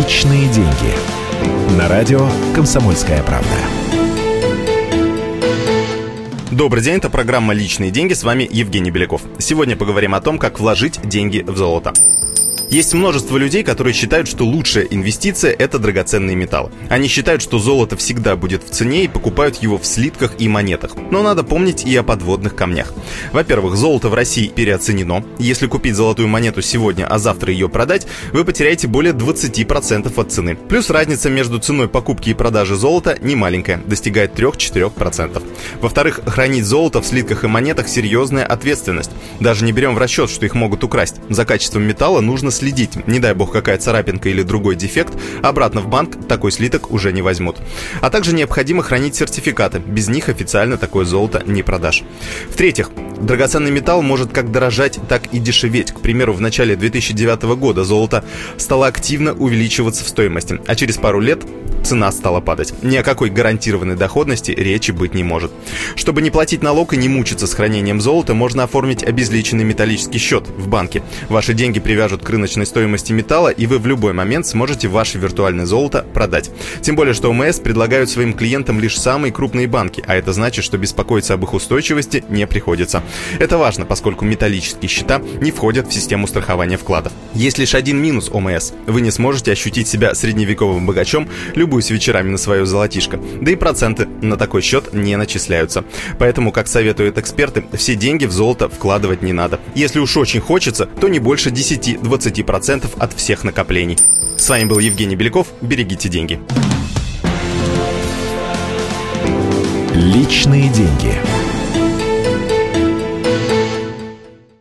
Личные деньги. На радио «Комсомольская правда». Добрый день, это программа «Личные деньги». С вами Евгений Беляков. Сегодня поговорим о том, как вложить деньги в золото. Есть множество людей, которые считают, что лучшая инвестиция – это драгоценные металлы. Они считают, что золото всегда будет в цене и покупают его в слитках и монетах. Но надо помнить и о подводных камнях. Во-первых, золото в России переоценено. Если купить золотую монету сегодня, а завтра ее продать, вы потеряете более 20% от цены. Плюс разница между ценой покупки и продажи золота не маленькая, достигает 3-4%. Во-вторых, хранить золото в слитках и монетах – серьезная ответственность. Даже не берем в расчет, что их могут украсть. За качеством металла нужно следить. Не дай бог какая царапинка или другой дефект, обратно в банк такой слиток уже не возьмут. А также необходимо хранить сертификаты. Без них официально такое золото не продашь. В-третьих, драгоценный металл может как дорожать, так и дешеветь. К примеру, в начале 2009 года золото стало активно увеличиваться в стоимости, а через пару лет цена стала падать. Ни о какой гарантированной доходности речи быть не может. Чтобы не платить налог и не мучиться с хранением золота, можно оформить обезличенный металлический счет в банке. Ваши деньги привяжут к рыночной стоимости металла, и вы в любой момент сможете ваше виртуальное золото продать. Тем более, что ОМС предлагают своим клиентам лишь самые крупные банки, а это значит, что беспокоиться об их устойчивости не приходится. Это важно, поскольку металлические счета не входят в систему страхования вкладов. Есть лишь один минус ОМС. Вы не сможете ощутить себя средневековым богачом, любуясь вечерами на свое золотишко. Да и проценты на такой счет не начисляются. Поэтому, как советуют эксперты, все деньги в золото вкладывать не надо. Если уж очень хочется, то не больше 10-20% от всех накоплений. С вами был Евгений Беляков. Берегите деньги. Личные деньги.